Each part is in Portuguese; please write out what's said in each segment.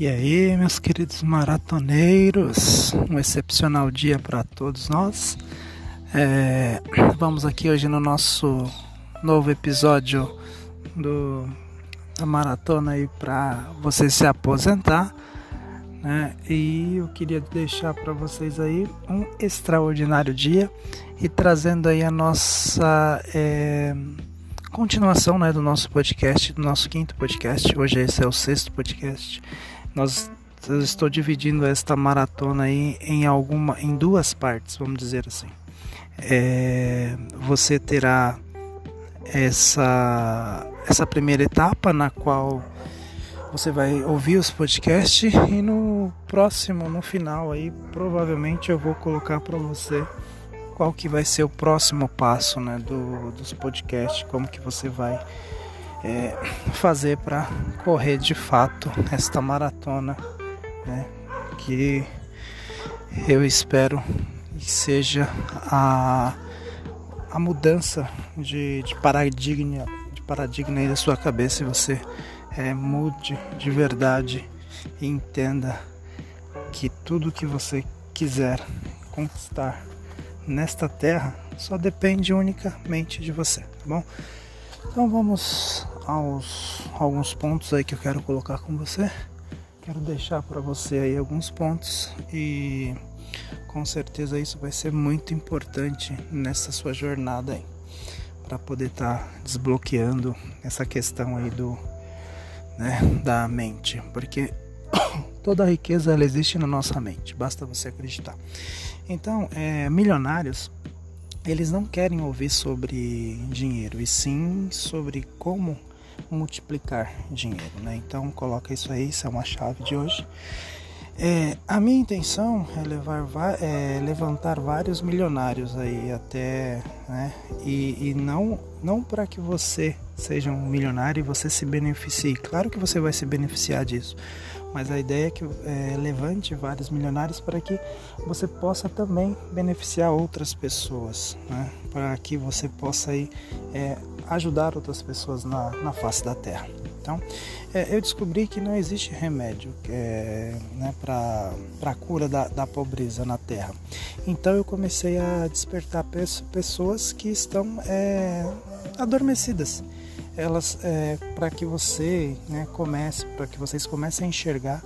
E aí, meus queridos maratoneiros, um excepcional dia para todos nós. É, vamos aqui hoje no nosso novo episódio do, da maratona aí para você se aposentar. Né? E eu queria deixar para vocês aí um extraordinário dia e trazendo aí a nossa. É, continuação né, do nosso podcast, do nosso quinto podcast. Hoje esse é o sexto podcast. Nós eu estou dividindo esta maratona aí em alguma, em duas partes, vamos dizer assim. É, você terá essa essa primeira etapa na qual você vai ouvir os podcasts e no próximo, no final aí, provavelmente eu vou colocar para você qual que vai ser o próximo passo né, do, dos podcasts, como que você vai é, fazer para correr de fato esta maratona, né, que eu espero que seja a, a mudança de, de paradigma, de paradigma aí da sua cabeça e você é, mude de verdade e entenda que tudo que você quiser conquistar nesta terra só depende unicamente de você, tá bom? Então vamos aos alguns pontos aí que eu quero colocar com você. Quero deixar para você aí alguns pontos e com certeza isso vai ser muito importante nessa sua jornada aí para poder estar tá desbloqueando essa questão aí do né, da mente, porque toda a riqueza ela existe na nossa mente, basta você acreditar. Então, é, milionários, eles não querem ouvir sobre dinheiro, e sim sobre como multiplicar dinheiro, né? Então, coloca isso aí, isso é uma chave de hoje. É, a minha intenção é, levar, é, levantar vários milionários aí até, né? E, e não, não para que você seja um milionário e você se beneficie. Claro que você vai se beneficiar disso, mas a ideia é que é, levante vários milionários para que você possa também beneficiar outras pessoas, né? para que você possa aí, é, ajudar outras pessoas na, na face da Terra. Então, é, eu descobri que não existe remédio é, né, para a cura da, da pobreza na Terra. Então, eu comecei a despertar pessoas que estão é, adormecidas elas é, para que você né, comece, para que vocês comecem a enxergar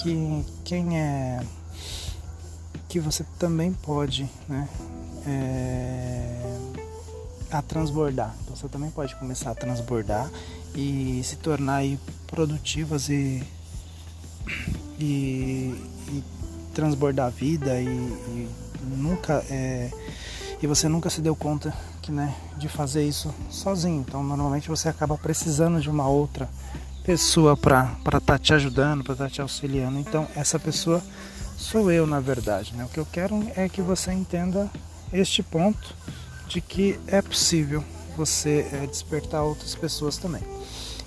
que quem é que você também pode né, é, a transbordar. Então, você também pode começar a transbordar e se tornar aí, produtivas e, e, e transbordar a vida e, e nunca é, e você nunca se deu conta que, né, de fazer isso sozinho. Então, normalmente você acaba precisando de uma outra pessoa para estar tá te ajudando, para estar tá te auxiliando. Então, essa pessoa sou eu, na verdade. Né? O que eu quero é que você entenda este ponto de que é possível você é, despertar outras pessoas também.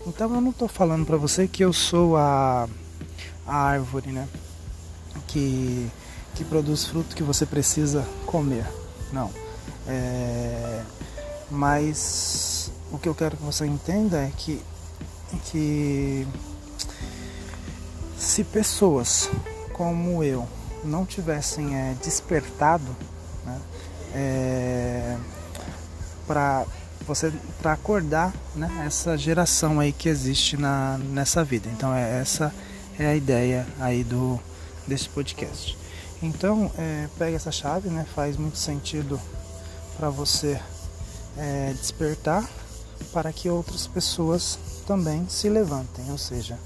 Então, eu não estou falando para você que eu sou a, a árvore, né? Que, que produz fruto que você precisa comer. Não. É, mas o que eu quero que você entenda é que, que se pessoas como eu não tivessem é, despertado né, é, para você para acordar né, essa geração aí que existe na, nessa vida. Então é essa é a ideia aí do desse podcast. Então é, pega essa chave, né, faz muito sentido para você é, despertar para que outras pessoas também se levantem, ou seja,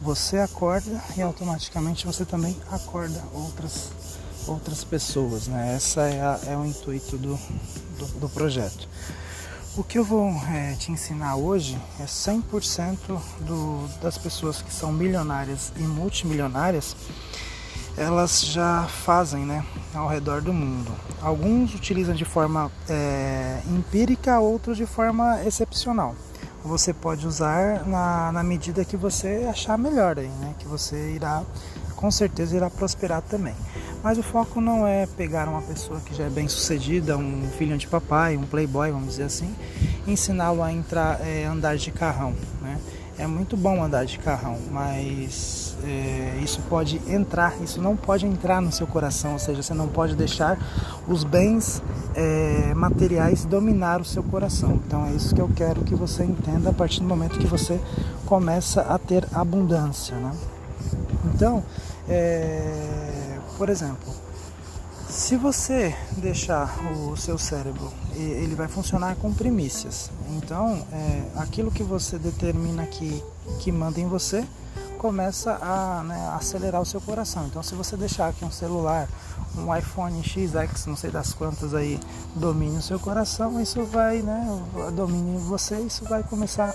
você acorda e automaticamente você também acorda outras outras pessoas, né? Essa é, a, é o intuito do, do, do, projeto. O que eu vou é, te ensinar hoje é 100% do, das pessoas que são milionárias e multimilionárias elas já fazem né, ao redor do mundo. Alguns utilizam de forma é, empírica, outros de forma excepcional. Você pode usar na, na medida que você achar melhor aí, né? Que você irá, com certeza, irá prosperar também. Mas o foco não é pegar uma pessoa que já é bem sucedida, um filho de papai, um playboy, vamos dizer assim, ensiná-lo a entrar, é, andar de carrão, né? É muito bom andar de carrão, mas é, isso pode entrar, isso não pode entrar no seu coração, ou seja, você não pode deixar os bens é, materiais dominar o seu coração. Então é isso que eu quero que você entenda a partir do momento que você começa a ter abundância. Né? Então, é, por exemplo, se você deixar o seu cérebro, ele vai funcionar com primícias. Então, é, aquilo que você determina que, que manda em você começa a né, acelerar o seu coração. Então, se você deixar que um celular, um iPhone XX, não sei das quantas aí, domine o seu coração, isso vai, né, domine você, isso vai começar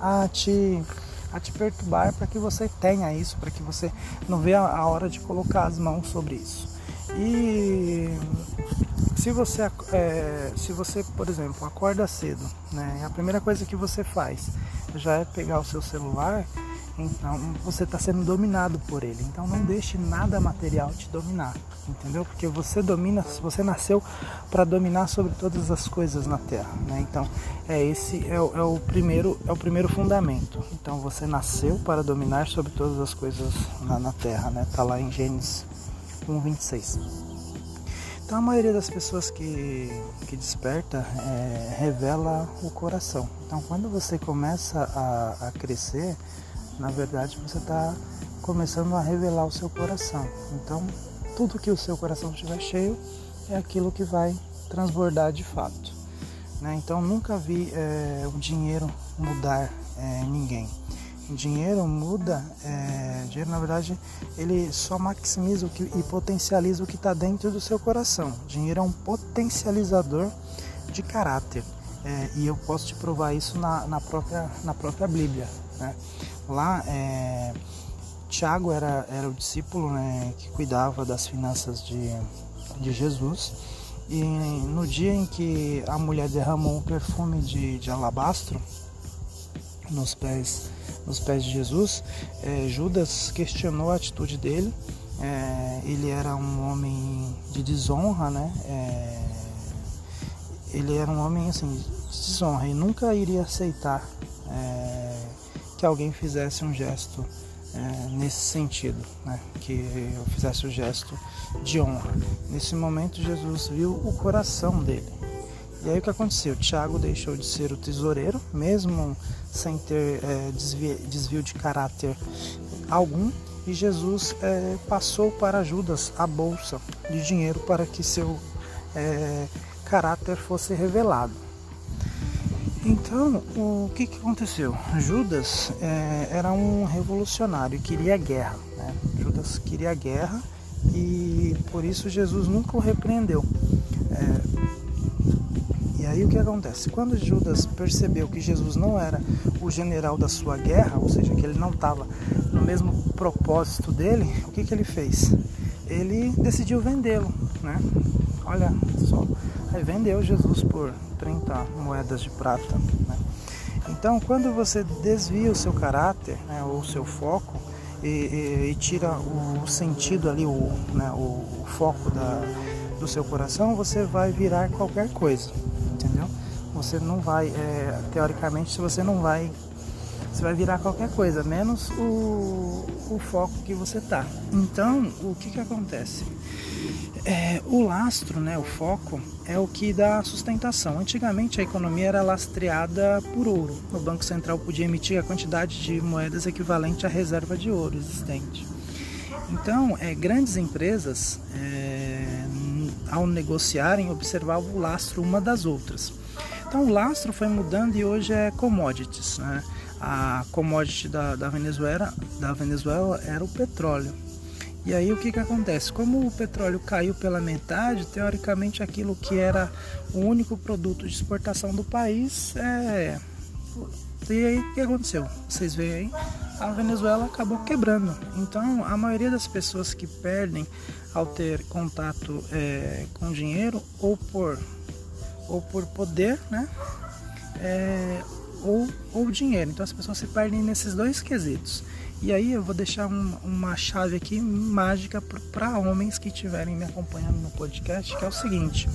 a te a te perturbar para que você tenha isso, para que você não veja a hora de colocar as mãos sobre isso. E se você, é, se você, por exemplo, acorda cedo, né, a primeira coisa que você faz já é pegar o seu celular, então você está sendo dominado por ele. Então não deixe nada material te dominar, entendeu? Porque você domina, você nasceu para dominar sobre todas as coisas na Terra, né? Então é esse é o, é o primeiro é o primeiro fundamento. Então você nasceu para dominar sobre todas as coisas na, na Terra, né? Tá lá em Gênesis 1:26. Então a maioria das pessoas que, que desperta é, revela o coração. Então quando você começa a, a crescer, na verdade você está começando a revelar o seu coração. Então tudo que o seu coração estiver cheio é aquilo que vai transbordar de fato. Né? Então nunca vi é, o dinheiro mudar é, ninguém. Dinheiro muda, é, dinheiro na verdade ele só maximiza o que, e potencializa o que está dentro do seu coração. Dinheiro é um potencializador de caráter é, e eu posso te provar isso na, na, própria, na própria Bíblia. Né? Lá, é, Tiago era, era o discípulo né, que cuidava das finanças de, de Jesus. E no dia em que a mulher derramou um perfume de, de alabastro nos pés nos pés de Jesus, é, Judas questionou a atitude dele. É, ele era um homem de desonra, né? É, ele era um homem assim de desonra e nunca iria aceitar é, que alguém fizesse um gesto é, nesse sentido, né? que eu fizesse o um gesto de honra. Nesse momento Jesus viu o coração dele. E aí o que aconteceu? Tiago deixou de ser o tesoureiro, mesmo sem ter é, desvio, desvio, de caráter algum, e Jesus é, passou para Judas a bolsa de dinheiro para que seu é, caráter fosse revelado. Então, o que, que aconteceu? Judas é, era um revolucionário, queria guerra. Né? Judas queria guerra e por isso Jesus nunca o repreendeu. Aí o que acontece? Quando Judas percebeu que Jesus não era o general da sua guerra, ou seja, que ele não estava no mesmo propósito dele, o que, que ele fez? Ele decidiu vendê-lo, né? Olha só, aí vendeu Jesus por 30 moedas de prata. Né? Então, quando você desvia o seu caráter, né, ou o seu foco, e, e, e, tira o sentido ali, o, né, o foco da, do seu coração, você vai virar qualquer coisa entendeu? Você não vai, é, teoricamente, você não vai, você vai virar qualquer coisa, menos o, o foco que você tá. Então, o que que acontece? É, o lastro, né, o foco, é o que dá sustentação. Antigamente a economia era lastreada por ouro. O Banco Central podia emitir a quantidade de moedas equivalente à reserva de ouro existente. Então, é, grandes empresas é, ao negociarem, observavam o lastro uma das outras. Então o lastro foi mudando e hoje é commodities. Né? A commodity da, da, Venezuela, da Venezuela era o petróleo. E aí o que, que acontece? Como o petróleo caiu pela metade, teoricamente aquilo que era o único produto de exportação do país é. E aí o que aconteceu? Vocês veem aí, a Venezuela acabou quebrando. Então a maioria das pessoas que perdem ao ter contato é, com dinheiro ou por ou por poder, né? É, ou, ou dinheiro. Então as pessoas se perdem nesses dois quesitos. E aí eu vou deixar um, uma chave aqui mágica para homens que estiverem me acompanhando no podcast, que é o seguinte: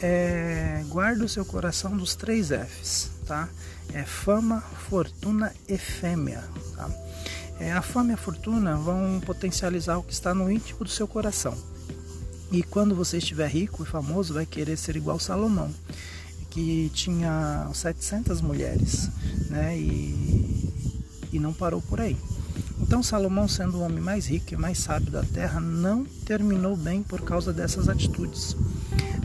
é, guarda o seu coração dos três Fs, tá? É fama, fortuna e fêmea, tá? É, a fama e a fortuna vão potencializar o que está no íntimo do seu coração. E quando você estiver rico e famoso, vai querer ser igual Salomão, que tinha 700 mulheres, né? E, e não parou por aí. Então Salomão, sendo o homem mais rico e mais sábio da terra, não terminou bem por causa dessas atitudes.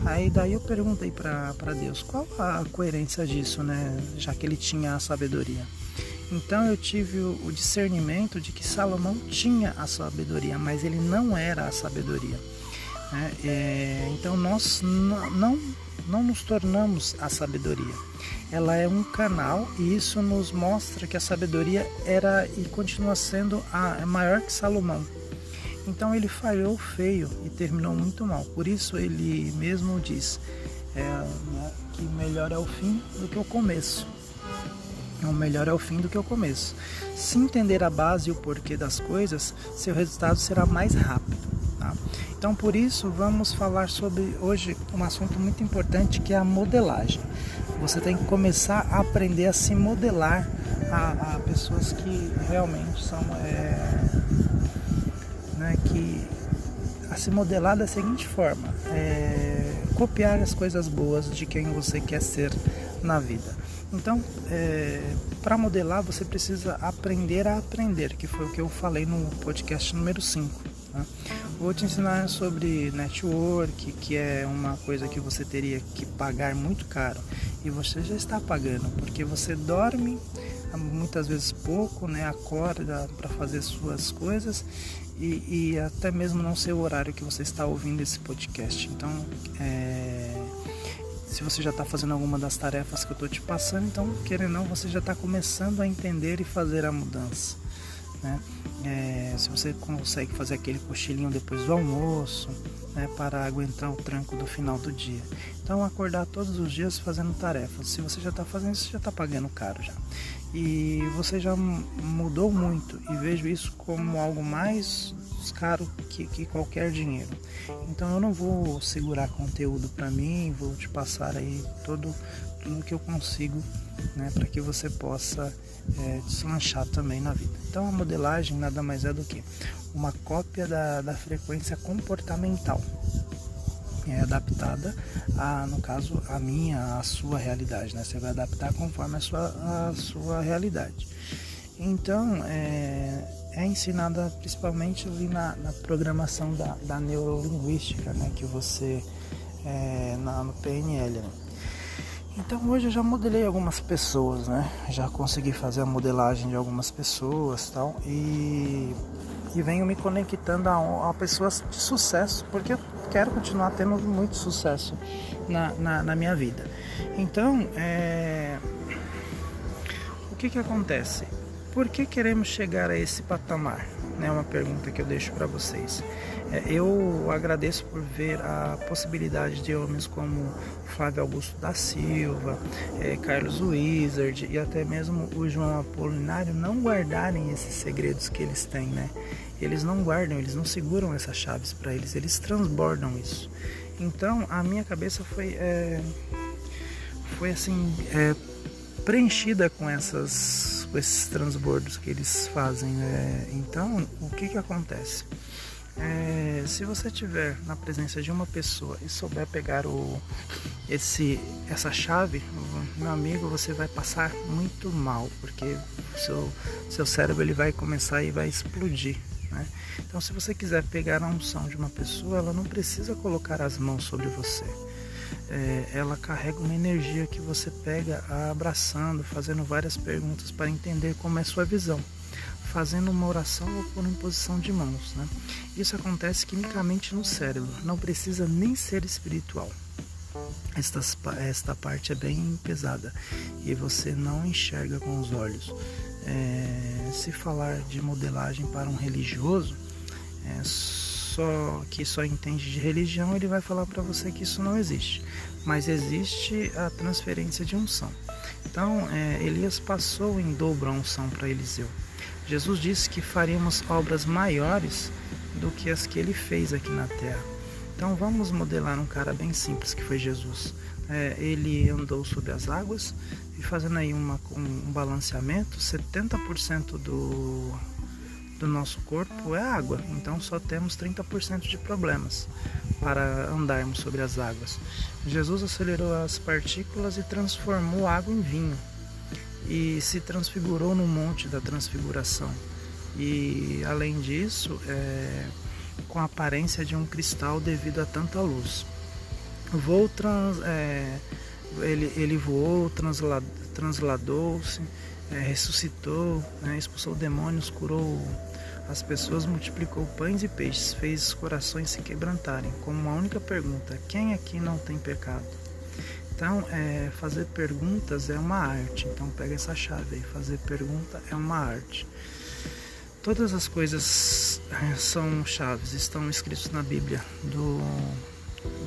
Aí daí eu perguntei para Deus qual a coerência disso, né? Já que ele tinha a sabedoria. Então eu tive o discernimento de que Salomão tinha a sabedoria, mas ele não era a sabedoria. Né? É, então nós não, não nos tornamos a sabedoria. Ela é um canal e isso nos mostra que a sabedoria era e continua sendo a, maior que Salomão. Então ele falhou feio e terminou muito mal. Por isso ele mesmo diz é, né, que melhor é o fim do que o começo. O melhor é o fim do que o começo. Se entender a base e o porquê das coisas, seu resultado será mais rápido. Tá? Então, por isso, vamos falar sobre hoje um assunto muito importante que é a modelagem. Você tem que começar a aprender a se modelar a, a pessoas que realmente são é, né, que a se modelar da seguinte forma: é, copiar as coisas boas de quem você quer ser na vida. Então, é, para modelar, você precisa aprender a aprender, que foi o que eu falei no podcast número 5. Tá? Vou te ensinar sobre network, que é uma coisa que você teria que pagar muito caro e você já está pagando, porque você dorme muitas vezes pouco, né? acorda para fazer suas coisas e, e, até mesmo não sei o horário que você está ouvindo esse podcast. Então, é, se você já está fazendo alguma das tarefas que eu estou te passando, então, querendo ou não, você já está começando a entender e fazer a mudança. Né? É, se você consegue fazer aquele cochilinho depois do almoço, né, para aguentar o tranco do final do dia. Então, acordar todos os dias fazendo tarefas. Se você já está fazendo isso, já está pagando caro já. E você já mudou muito e vejo isso como algo mais caro que, que qualquer dinheiro. Então, eu não vou segurar conteúdo para mim, vou te passar aí todo tudo que eu consigo, né, para que você possa é, deslanchar também na vida. Então a modelagem nada mais é do que uma cópia da, da frequência comportamental. É adaptada a, no caso, a minha, a sua realidade, né? Você vai adaptar conforme a sua, a sua realidade. Então, é, é ensinada principalmente ali na, na programação da, da neurolinguística, né? Que você, é, na, no PNL, né? Então hoje eu já modelei algumas pessoas, né? Já consegui fazer a modelagem de algumas pessoas tal e, e venho me conectando a, a pessoas de sucesso, porque eu quero continuar tendo muito sucesso na, na, na minha vida. Então, é... o que que acontece? Por que queremos chegar a esse patamar? É uma pergunta que eu deixo para vocês. É, eu agradeço por ver a possibilidade de homens como Flávio Augusto da Silva, é, Carlos Wizard e até mesmo o João Apolinário não guardarem esses segredos que eles têm, né? Eles não guardam, eles não seguram essas chaves para eles, eles transbordam isso. Então a minha cabeça foi, é, foi assim é, preenchida com essas com esses transbordos que eles fazem. Né? Então o que que acontece? É, se você tiver na presença de uma pessoa e souber pegar o, esse, essa chave, meu amigo, você vai passar muito mal, porque seu, seu cérebro ele vai começar e vai explodir. Né? Então, se você quiser pegar a unção de uma pessoa, ela não precisa colocar as mãos sobre você. É, ela carrega uma energia que você pega abraçando, fazendo várias perguntas para entender como é sua visão fazendo uma oração ou por imposição de mãos. Né? Isso acontece quimicamente no cérebro, não precisa nem ser espiritual. Esta, esta parte é bem pesada e você não enxerga com os olhos. É, se falar de modelagem para um religioso, é, só que só entende de religião, ele vai falar para você que isso não existe. Mas existe a transferência de unção. Então, é, Elias passou em dobro a unção para Eliseu. Jesus disse que faríamos obras maiores do que as que ele fez aqui na terra. Então vamos modelar um cara bem simples que foi Jesus. É, ele andou sobre as águas, E fazendo aí uma, um balanceamento, 70% do, do nosso corpo é água, então só temos 30% de problemas para andarmos sobre as águas. Jesus acelerou as partículas e transformou água em vinho e se transfigurou no monte da transfiguração. E além disso, é, com a aparência de um cristal devido a tanta luz. Trans, é, ele, ele voou, transladou-se, é, ressuscitou, né, expulsou demônios, curou as pessoas, multiplicou pães e peixes, fez os corações se quebrantarem. Como uma única pergunta: quem aqui não tem pecado? Então, é, fazer perguntas é uma arte. Então, pega essa chave aí: fazer pergunta é uma arte. Todas as coisas é, são chaves, estão escritos na Bíblia do,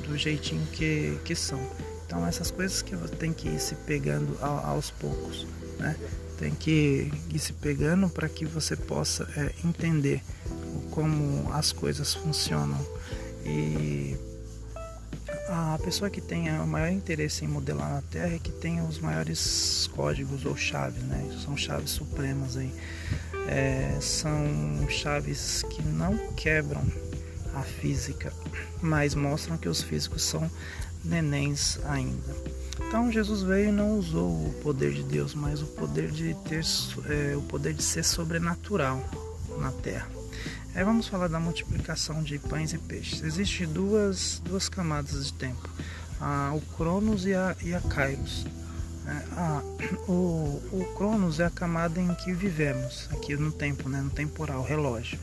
do jeitinho que, que são. Então, essas coisas que você tem que ir se pegando aos poucos, né? Tem que ir se pegando para que você possa é, entender como as coisas funcionam. E a pessoa que tenha o maior interesse em modelar na Terra é que tenha os maiores códigos ou chaves, né? São chaves supremas aí. É, são chaves que não quebram a física, mas mostram que os físicos são nenéns ainda. Então Jesus veio e não usou o poder de Deus, mas o poder de ter é, o poder de ser sobrenatural na terra. Aí vamos falar da multiplicação de pães e peixes. Existem duas, duas camadas de tempo, a, o Cronos e a, e a Kairos. É, o, o Cronos é a camada em que vivemos, aqui no tempo, né, no temporal, relógio,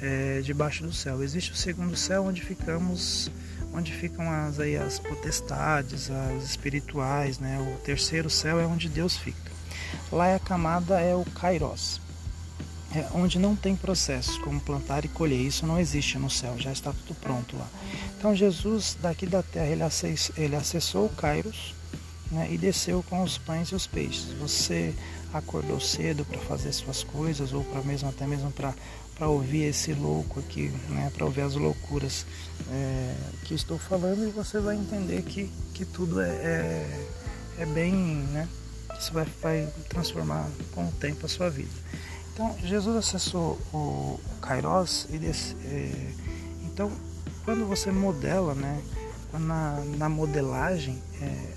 é, debaixo do céu. Existe o segundo céu onde ficamos onde ficam as, aí, as potestades, as espirituais, né? O terceiro céu é onde Deus fica. Lá é a camada é o Kairos, é onde não tem processos como plantar e colher. Isso não existe no céu, já está tudo pronto lá. Então Jesus daqui da terra ele, ele acessou o Kairos né, e desceu com os pães e os peixes. Você acordou cedo para fazer suas coisas ou para mesmo até mesmo para para ouvir esse louco aqui, né, para ouvir as loucuras é, que estou falando e você vai entender que, que tudo é, é, é bem, né, isso vai, vai transformar com o tempo a sua vida. Então Jesus acessou o Kairos e desse, é, então quando você modela, né, na, na modelagem, é,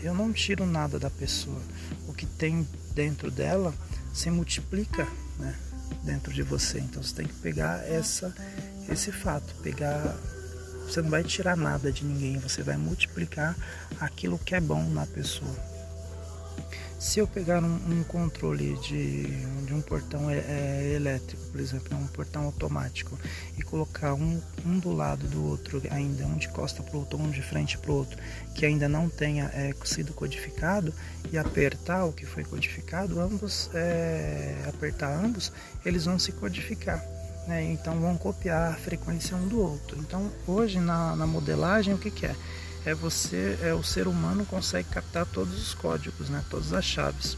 eu não tiro nada da pessoa, o que tem dentro dela se multiplica, né? Dentro de você. Então você tem que pegar essa, esse fato, pegar. Você não vai tirar nada de ninguém, você vai multiplicar aquilo que é bom na pessoa. Se eu pegar um, um controle de, de, um portão é, é, elétrico, por exemplo, um portão automático, e colocar um, um do lado do outro, ainda um de costa para o outro, um de frente para o outro, que ainda não tenha é, sido codificado, e apertar o que foi codificado, ambos, é, apertar ambos, eles vão se codificar. Né? Então vão copiar a frequência um do outro. Então hoje na, na modelagem o que, que é? É você, é o ser humano consegue captar todos os códigos, né, todas as chaves.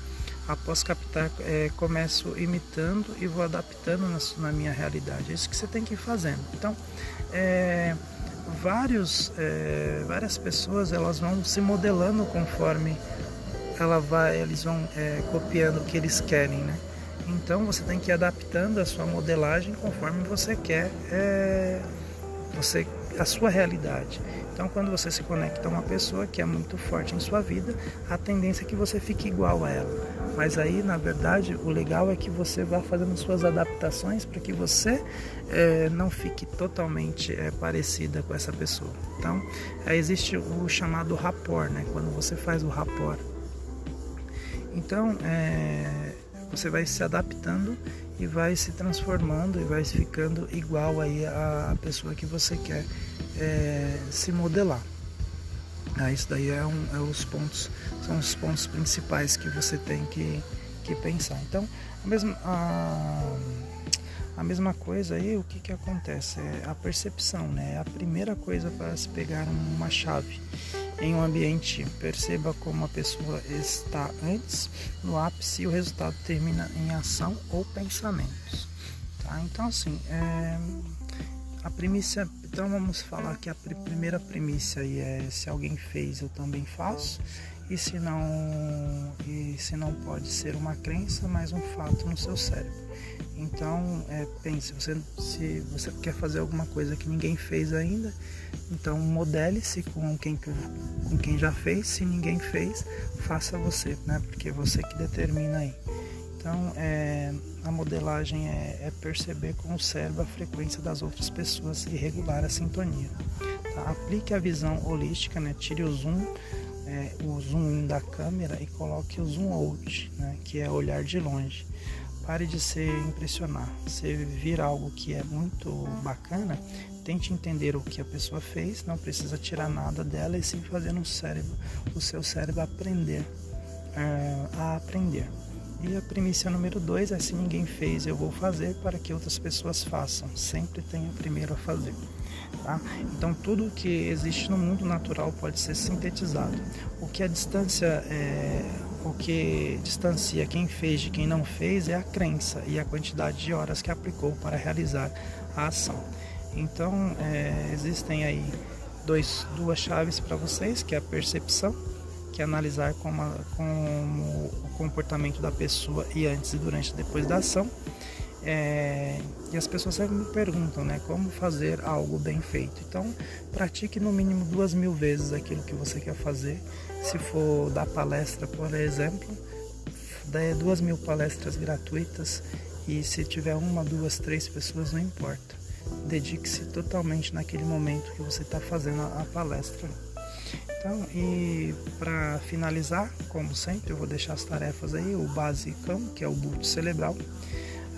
Após captar, é, começo imitando e vou adaptando na, na, minha realidade. É isso que você tem que ir fazendo. Então, é, vários, é, várias pessoas elas vão se modelando conforme ela vai, eles vão é, copiando o que eles querem, né? Então você tem que ir adaptando a sua modelagem conforme você quer, é, você a sua realidade. Então, quando você se conecta a uma pessoa que é muito forte em sua vida, a tendência é que você fique igual a ela. Mas aí, na verdade, o legal é que você vá fazendo suas adaptações para que você é, não fique totalmente é, parecida com essa pessoa. Então, é, existe o chamado rapport, né? Quando você faz o rapport. Então, é, você vai se adaptando e vai se transformando e vai ficando igual aí a pessoa que você quer é, se modelar. Ah, isso daí é, um, é, os pontos, são os pontos principais que você tem que, que pensar. Então, a mesma, a, a mesma coisa aí, o que, que acontece? É a percepção, né? É a primeira coisa para se pegar uma chave em um ambiente. Perceba como a pessoa está antes, no ápice, e o resultado termina em ação ou pensamentos. Tá? Então, assim, é, a primícia. Então, vamos falar que a primeira primícia aí é: se alguém fez, eu também faço. E se não e se não pode ser uma crença, mas um fato no seu cérebro. Então, é, pense, você, se você quer fazer alguma coisa que ninguém fez ainda, então modele-se com quem, com quem já fez. Se ninguém fez, faça você, né? Porque é você que determina aí. Então, é, a modelagem é, é, perceber com o cérebro a frequência das outras pessoas e regular a sintonia. Tá? Aplique a visão holística, né? tire o zoom, é, o zoom in da câmera e coloque o zoom out, né? que é olhar de longe. Pare de se impressionar. Se vir algo que é muito bacana, tente entender o que a pessoa fez, não precisa tirar nada dela e sim fazer no cérebro, o seu cérebro aprender é, a aprender. E a premissa número dois é se ninguém fez, eu vou fazer para que outras pessoas façam. Sempre tenha primeiro a fazer. Tá? Então tudo que existe no mundo natural pode ser sintetizado. O que a distância é, o que distancia quem fez de quem não fez é a crença e a quantidade de horas que aplicou para realizar a ação. Então é, existem aí dois, duas chaves para vocês, que é a percepção que analisar como, a, como o comportamento da pessoa e antes e durante e depois da ação. É, e as pessoas sempre me perguntam, né, como fazer algo bem feito. Então, pratique no mínimo duas mil vezes aquilo que você quer fazer. Se for dar palestra, por exemplo, dê duas mil palestras gratuitas e se tiver uma, duas, três pessoas, não importa. Dedique-se totalmente naquele momento que você está fazendo a palestra. Então, e para finalizar, como sempre, eu vou deixar as tarefas aí, o basicão, que é o bulto cerebral.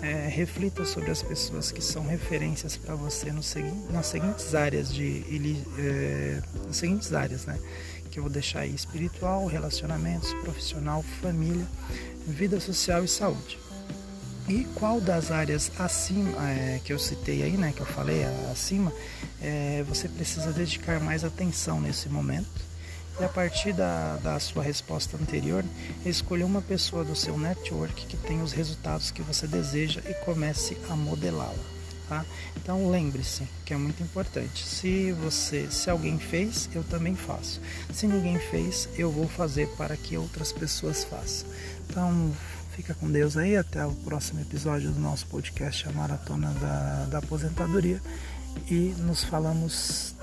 É, reflita sobre as pessoas que são referências para você no segui nas seguintes áreas de é, nas seguintes áreas, né? Que eu vou deixar aí espiritual, relacionamentos, profissional, família, vida social e saúde. E qual das áreas acima é, que eu citei aí, né, que eu falei acima, é, você precisa dedicar mais atenção nesse momento? E a partir da, da sua resposta anterior, escolha uma pessoa do seu network que tenha os resultados que você deseja e comece a modelá-la. Tá? Então lembre-se que é muito importante. Se você, se alguém fez, eu também faço. Se ninguém fez, eu vou fazer para que outras pessoas façam. Então Fica com Deus aí, até o próximo episódio do nosso podcast, a Maratona da, da Aposentadoria. E nos falamos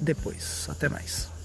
depois. Até mais.